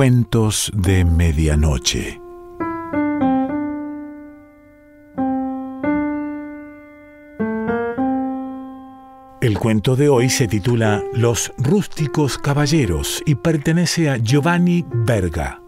Cuentos de Medianoche. El cuento de hoy se titula Los rústicos caballeros y pertenece a Giovanni Verga.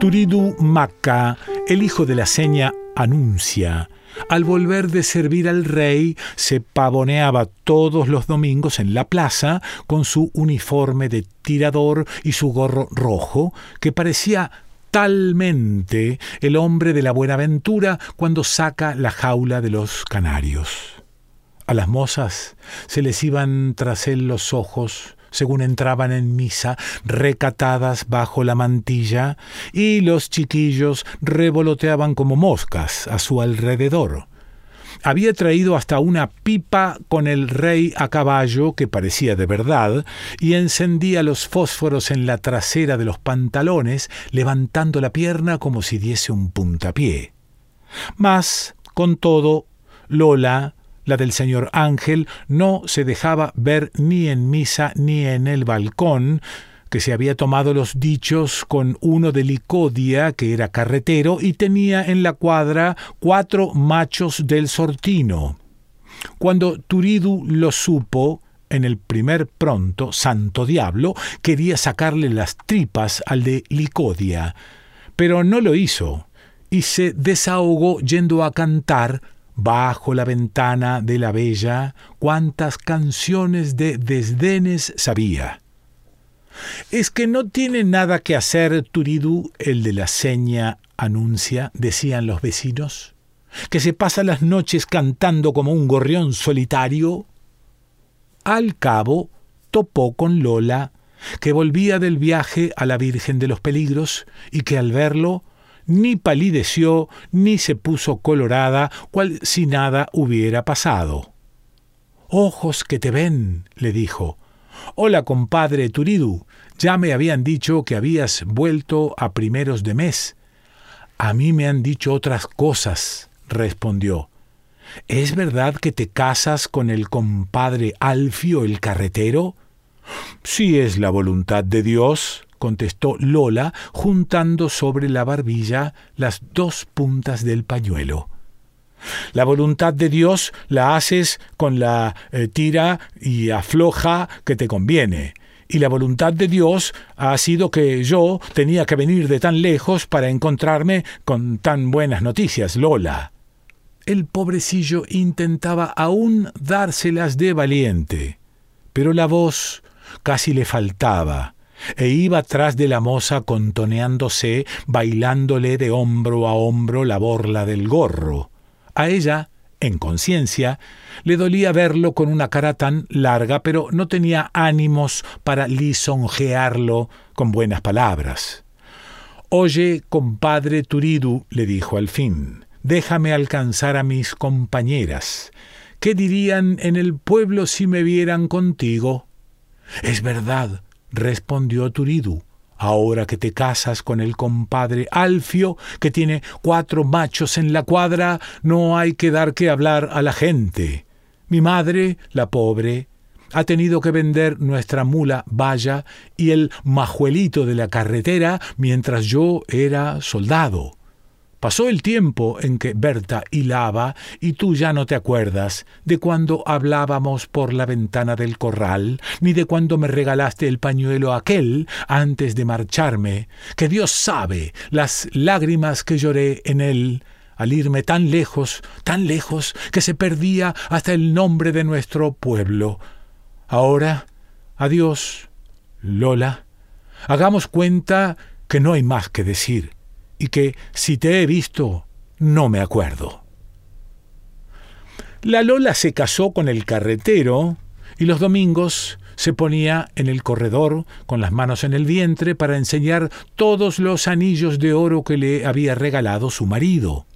Turidu Maca, el hijo de la seña, anuncia. Al volver de servir al rey, se pavoneaba todos los domingos en la plaza con su uniforme de tirador y su gorro rojo, que parecía talmente el hombre de la Buenaventura cuando saca la jaula de los canarios. A las mozas se les iban tras él los ojos, según entraban en misa, recatadas bajo la mantilla, y los chiquillos revoloteaban como moscas a su alrededor. Había traído hasta una pipa con el rey a caballo, que parecía de verdad, y encendía los fósforos en la trasera de los pantalones, levantando la pierna como si diese un puntapié. Mas, con todo, Lola, la del señor Ángel, no se dejaba ver ni en misa ni en el balcón, que se había tomado los dichos con uno de Licodia, que era carretero, y tenía en la cuadra cuatro machos del sortino. Cuando Turidu lo supo, en el primer pronto, santo diablo, quería sacarle las tripas al de Licodia, pero no lo hizo, y se desahogó yendo a cantar bajo la ventana de la bella, cuántas canciones de desdenes sabía. Es que no tiene nada que hacer Turidu, el de la seña anuncia, decían los vecinos, que se pasa las noches cantando como un gorrión solitario. Al cabo, topó con Lola, que volvía del viaje a la Virgen de los Peligros y que al verlo ni palideció ni se puso colorada, cual si nada hubiera pasado. Ojos que te ven, le dijo. Hola, compadre Turidu. Ya me habían dicho que habías vuelto a primeros de mes. A mí me han dicho otras cosas, respondió. ¿Es verdad que te casas con el compadre Alfio el carretero? Si es la voluntad de Dios, contestó Lola, juntando sobre la barbilla las dos puntas del pañuelo. La voluntad de Dios la haces con la eh, tira y afloja que te conviene. Y la voluntad de Dios ha sido que yo tenía que venir de tan lejos para encontrarme con tan buenas noticias, Lola. El pobrecillo intentaba aún dárselas de valiente, pero la voz casi le faltaba e iba tras de la moza contoneándose, bailándole de hombro a hombro la borla del gorro. A ella, en conciencia, le dolía verlo con una cara tan larga, pero no tenía ánimos para lisonjearlo con buenas palabras. Oye, compadre Turidu, le dijo al fin, déjame alcanzar a mis compañeras. ¿Qué dirían en el pueblo si me vieran contigo? Es verdad, respondió Turidu, ahora que te casas con el compadre Alfio, que tiene cuatro machos en la cuadra, no hay que dar que hablar a la gente. Mi madre, la pobre, ha tenido que vender nuestra mula Vaya y el majuelito de la carretera mientras yo era soldado. Pasó el tiempo en que Berta hilaba y tú ya no te acuerdas de cuando hablábamos por la ventana del corral, ni de cuando me regalaste el pañuelo aquel antes de marcharme, que Dios sabe las lágrimas que lloré en él al irme tan lejos, tan lejos, que se perdía hasta el nombre de nuestro pueblo. Ahora, adiós, Lola. Hagamos cuenta que no hay más que decir y que si te he visto, no me acuerdo. La Lola se casó con el carretero y los domingos se ponía en el corredor con las manos en el vientre para enseñar todos los anillos de oro que le había regalado su marido.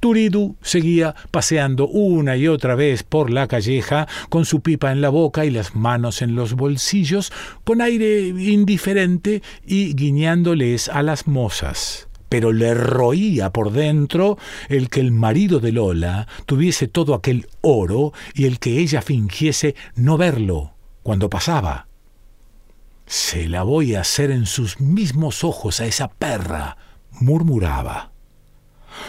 Turidu seguía paseando una y otra vez por la calleja, con su pipa en la boca y las manos en los bolsillos, con aire indiferente y guiñándoles a las mozas. Pero le roía por dentro el que el marido de Lola tuviese todo aquel oro y el que ella fingiese no verlo cuando pasaba. Se la voy a hacer en sus mismos ojos a esa perra, murmuraba.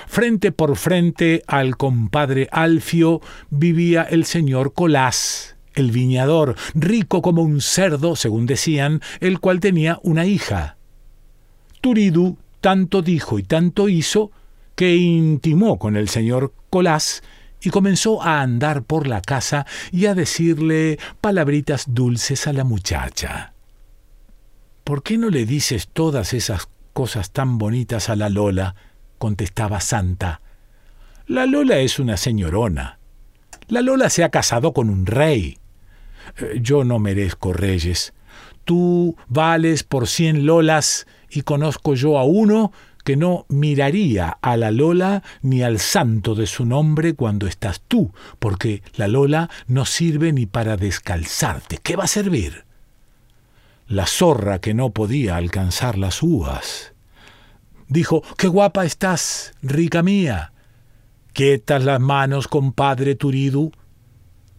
Frente por frente al compadre Alfio vivía el señor Colás, el viñador, rico como un cerdo, según decían, el cual tenía una hija. Turidu tanto dijo y tanto hizo que intimó con el señor Colás y comenzó a andar por la casa y a decirle palabritas dulces a la muchacha. ¿Por qué no le dices todas esas cosas tan bonitas a la Lola? Contestaba Santa. La Lola es una señorona. La Lola se ha casado con un rey. Eh, yo no merezco reyes. Tú vales por cien Lolas y conozco yo a uno que no miraría a la Lola ni al santo de su nombre cuando estás tú, porque la Lola no sirve ni para descalzarte. ¿Qué va a servir? La zorra que no podía alcanzar las uvas. Dijo, qué guapa estás, rica mía. Quietas las manos, compadre Turidu.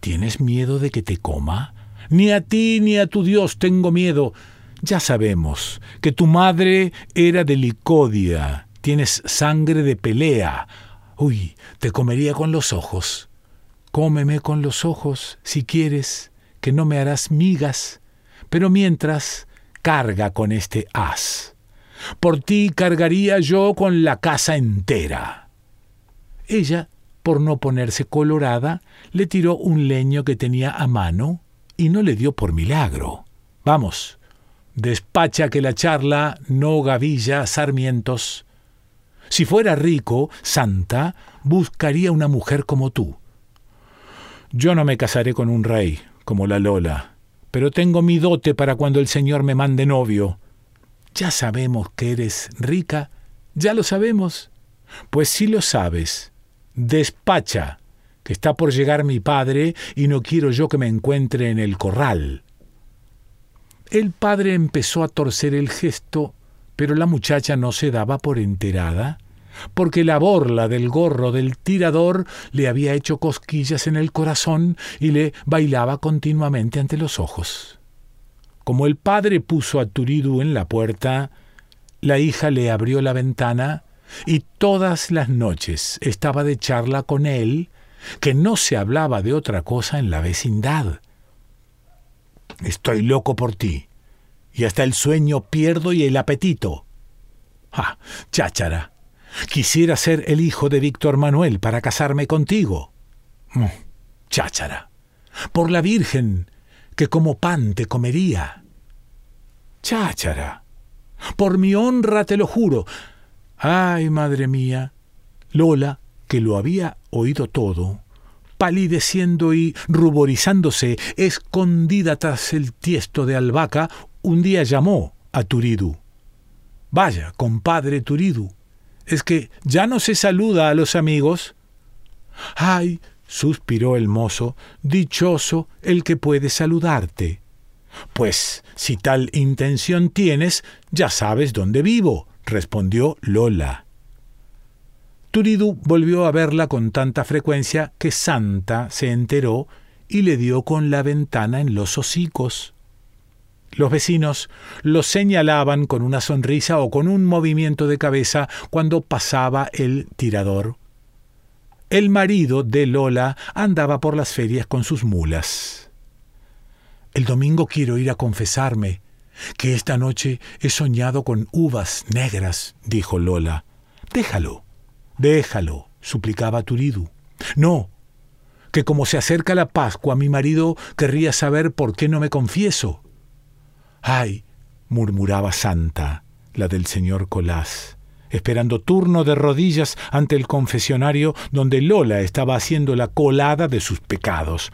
¿Tienes miedo de que te coma? Ni a ti ni a tu Dios tengo miedo. Ya sabemos que tu madre era de Licodia. Tienes sangre de pelea. Uy, te comería con los ojos. Cómeme con los ojos, si quieres, que no me harás migas. Pero mientras, carga con este as. Por ti cargaría yo con la casa entera. Ella, por no ponerse colorada, le tiró un leño que tenía a mano y no le dio por milagro. Vamos, despacha que la charla no gavilla sarmientos. Si fuera rico, santa, buscaría una mujer como tú. Yo no me casaré con un rey, como la Lola, pero tengo mi dote para cuando el señor me mande novio. Ya sabemos que eres rica, ya lo sabemos. Pues si lo sabes, despacha, que está por llegar mi padre y no quiero yo que me encuentre en el corral. El padre empezó a torcer el gesto, pero la muchacha no se daba por enterada, porque la borla del gorro del tirador le había hecho cosquillas en el corazón y le bailaba continuamente ante los ojos. Como el padre puso a Turidu en la puerta, la hija le abrió la ventana y todas las noches estaba de charla con él, que no se hablaba de otra cosa en la vecindad. Estoy loco por ti, y hasta el sueño pierdo y el apetito. Ah, cháchara, quisiera ser el hijo de Víctor Manuel para casarme contigo. Mm, cháchara, por la Virgen, que como pan te comería. Cháchara. Por mi honra te lo juro. Ay, madre mía. Lola, que lo había oído todo, palideciendo y ruborizándose, escondida tras el tiesto de albahaca, un día llamó a Turidu. Vaya, compadre Turidu, ¿es que ya no se saluda a los amigos? Ay, suspiró el mozo, dichoso el que puede saludarte. Pues si tal intención tienes, ya sabes dónde vivo, respondió Lola. Turidu volvió a verla con tanta frecuencia que Santa se enteró y le dio con la ventana en los hocicos. Los vecinos lo señalaban con una sonrisa o con un movimiento de cabeza cuando pasaba el tirador. El marido de Lola andaba por las ferias con sus mulas. El domingo quiero ir a confesarme, que esta noche he soñado con uvas negras, dijo Lola. Déjalo, déjalo, suplicaba Turidu. No, que como se acerca la Pascua, mi marido querría saber por qué no me confieso. Ay, murmuraba Santa, la del señor Colás esperando turno de rodillas ante el confesionario donde Lola estaba haciendo la colada de sus pecados.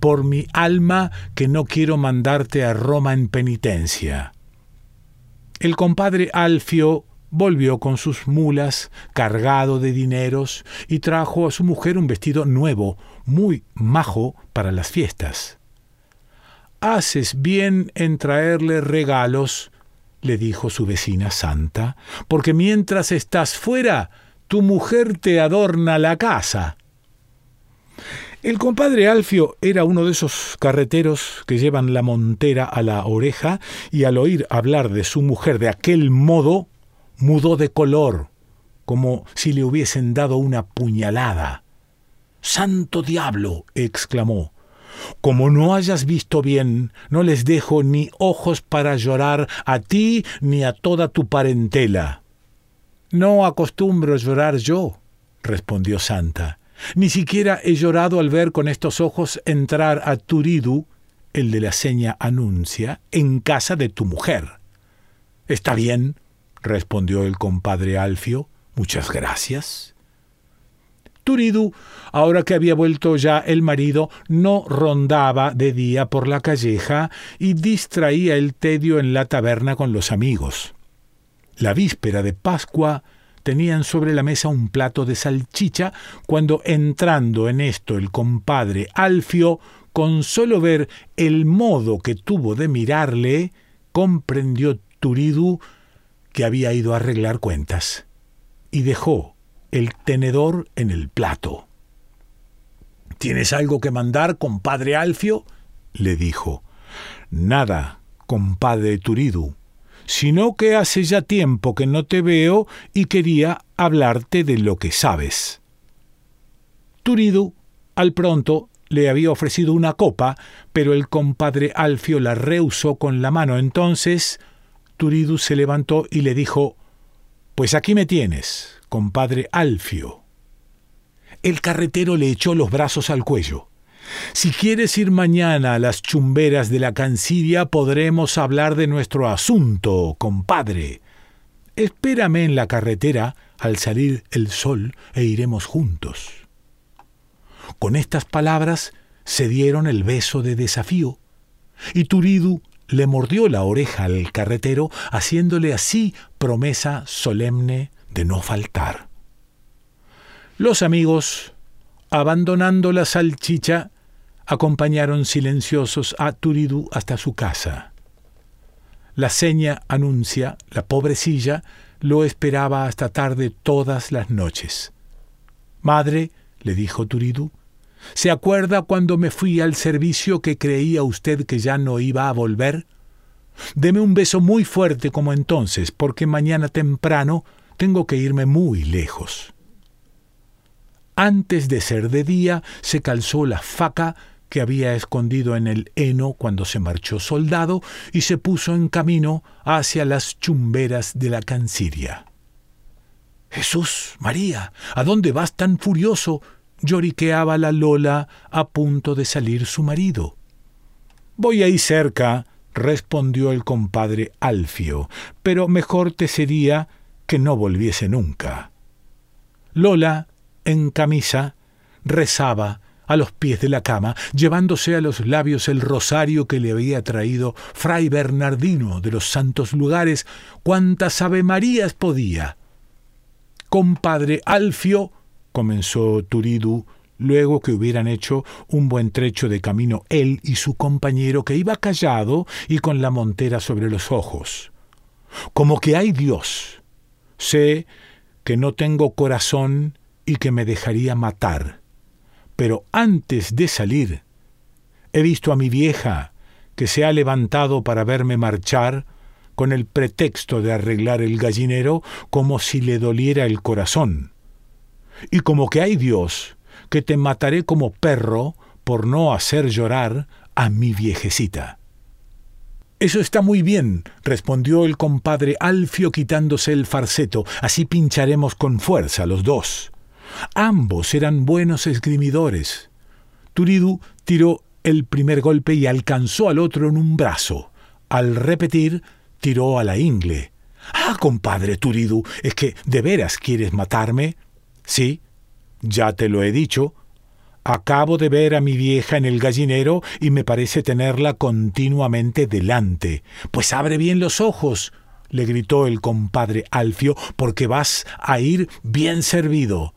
Por mi alma que no quiero mandarte a Roma en penitencia. El compadre Alfio volvió con sus mulas cargado de dineros y trajo a su mujer un vestido nuevo, muy majo para las fiestas. Haces bien en traerle regalos, le dijo su vecina santa, porque mientras estás fuera, tu mujer te adorna la casa. El compadre Alfio era uno de esos carreteros que llevan la montera a la oreja y al oír hablar de su mujer de aquel modo, mudó de color, como si le hubiesen dado una puñalada. Santo diablo. exclamó. Como no hayas visto bien, no les dejo ni ojos para llorar a ti ni a toda tu parentela. No acostumbro llorar yo, respondió Santa. Ni siquiera he llorado al ver con estos ojos entrar a Turidu, el de la seña anuncia, en casa de tu mujer. Está bien, respondió el compadre Alfio. Muchas gracias. Turidu, ahora que había vuelto ya el marido, no rondaba de día por la calleja y distraía el tedio en la taberna con los amigos. La víspera de Pascua tenían sobre la mesa un plato de salchicha, cuando entrando en esto el compadre Alfio, con solo ver el modo que tuvo de mirarle, comprendió Turidu que había ido a arreglar cuentas, y dejó el tenedor en el plato. ¿Tienes algo que mandar, compadre Alfio? le dijo. Nada, compadre Turidu, sino que hace ya tiempo que no te veo y quería hablarte de lo que sabes. Turidu, al pronto, le había ofrecido una copa, pero el compadre Alfio la rehusó con la mano. Entonces Turidu se levantó y le dijo Pues aquí me tienes, compadre Alfio. El carretero le echó los brazos al cuello. Si quieres ir mañana a las chumberas de la cancilla, podremos hablar de nuestro asunto, compadre. Espérame en la carretera al salir el sol e iremos juntos. Con estas palabras se dieron el beso de desafío, y Turidu le mordió la oreja al carretero, haciéndole así promesa solemne de no faltar. Los amigos, abandonando la salchicha, acompañaron silenciosos a Turidú hasta su casa. La seña anuncia, la pobrecilla, lo esperaba hasta tarde todas las noches. Madre, le dijo Turidú, ¿se acuerda cuando me fui al servicio que creía usted que ya no iba a volver? Deme un beso muy fuerte como entonces, porque mañana temprano tengo que irme muy lejos. Antes de ser de día, se calzó la faca que había escondido en el heno cuando se marchó soldado y se puso en camino hacia las chumberas de la canciria. Jesús, María, ¿a dónde vas tan furioso? lloriqueaba la Lola a punto de salir su marido. Voy ahí cerca, respondió el compadre Alfio, pero mejor te sería que no volviese nunca. Lola, en camisa, rezaba a los pies de la cama, llevándose a los labios el rosario que le había traído Fray Bernardino de los santos lugares, cuantas avemarías podía. Compadre Alfio, comenzó Turidu, luego que hubieran hecho un buen trecho de camino él y su compañero que iba callado y con la montera sobre los ojos. Como que hay Dios. Sé que no tengo corazón y que me dejaría matar. Pero antes de salir, he visto a mi vieja, que se ha levantado para verme marchar, con el pretexto de arreglar el gallinero como si le doliera el corazón. Y como que hay Dios, que te mataré como perro por no hacer llorar a mi viejecita. Eso está muy bien, respondió el compadre Alfio quitándose el farceto, así pincharemos con fuerza los dos. Ambos eran buenos esgrimidores. Turidu tiró el primer golpe y alcanzó al otro en un brazo. Al repetir, tiró a la ingle. Ah, compadre Turidu, ¿es que de veras quieres matarme? Sí, ya te lo he dicho. Acabo de ver a mi vieja en el gallinero y me parece tenerla continuamente delante. Pues abre bien los ojos. le gritó el compadre Alfio, porque vas a ir bien servido.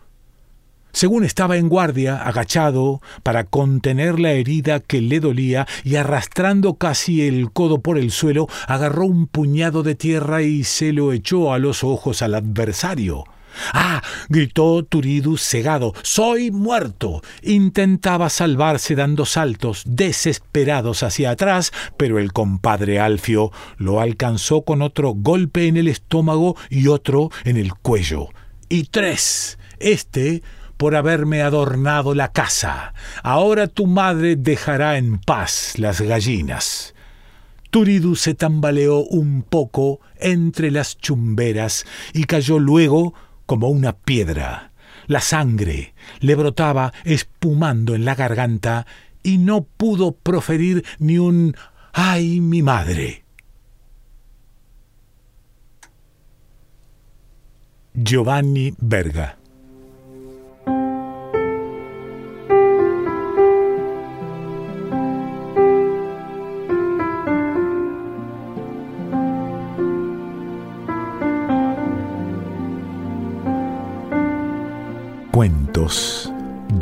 Según estaba en guardia, agachado, para contener la herida que le dolía, y arrastrando casi el codo por el suelo, agarró un puñado de tierra y se lo echó a los ojos al adversario. ¡Ah! gritó Turidus cegado. ¡Soy muerto! Intentaba salvarse dando saltos desesperados hacia atrás, pero el compadre Alfio lo alcanzó con otro golpe en el estómago y otro en el cuello. Y tres. Este por haberme adornado la casa. Ahora tu madre dejará en paz las gallinas. Turidus se tambaleó un poco entre las chumberas y cayó luego como una piedra. La sangre le brotaba espumando en la garganta y no pudo proferir ni un ¡ay, mi madre! Giovanni Verga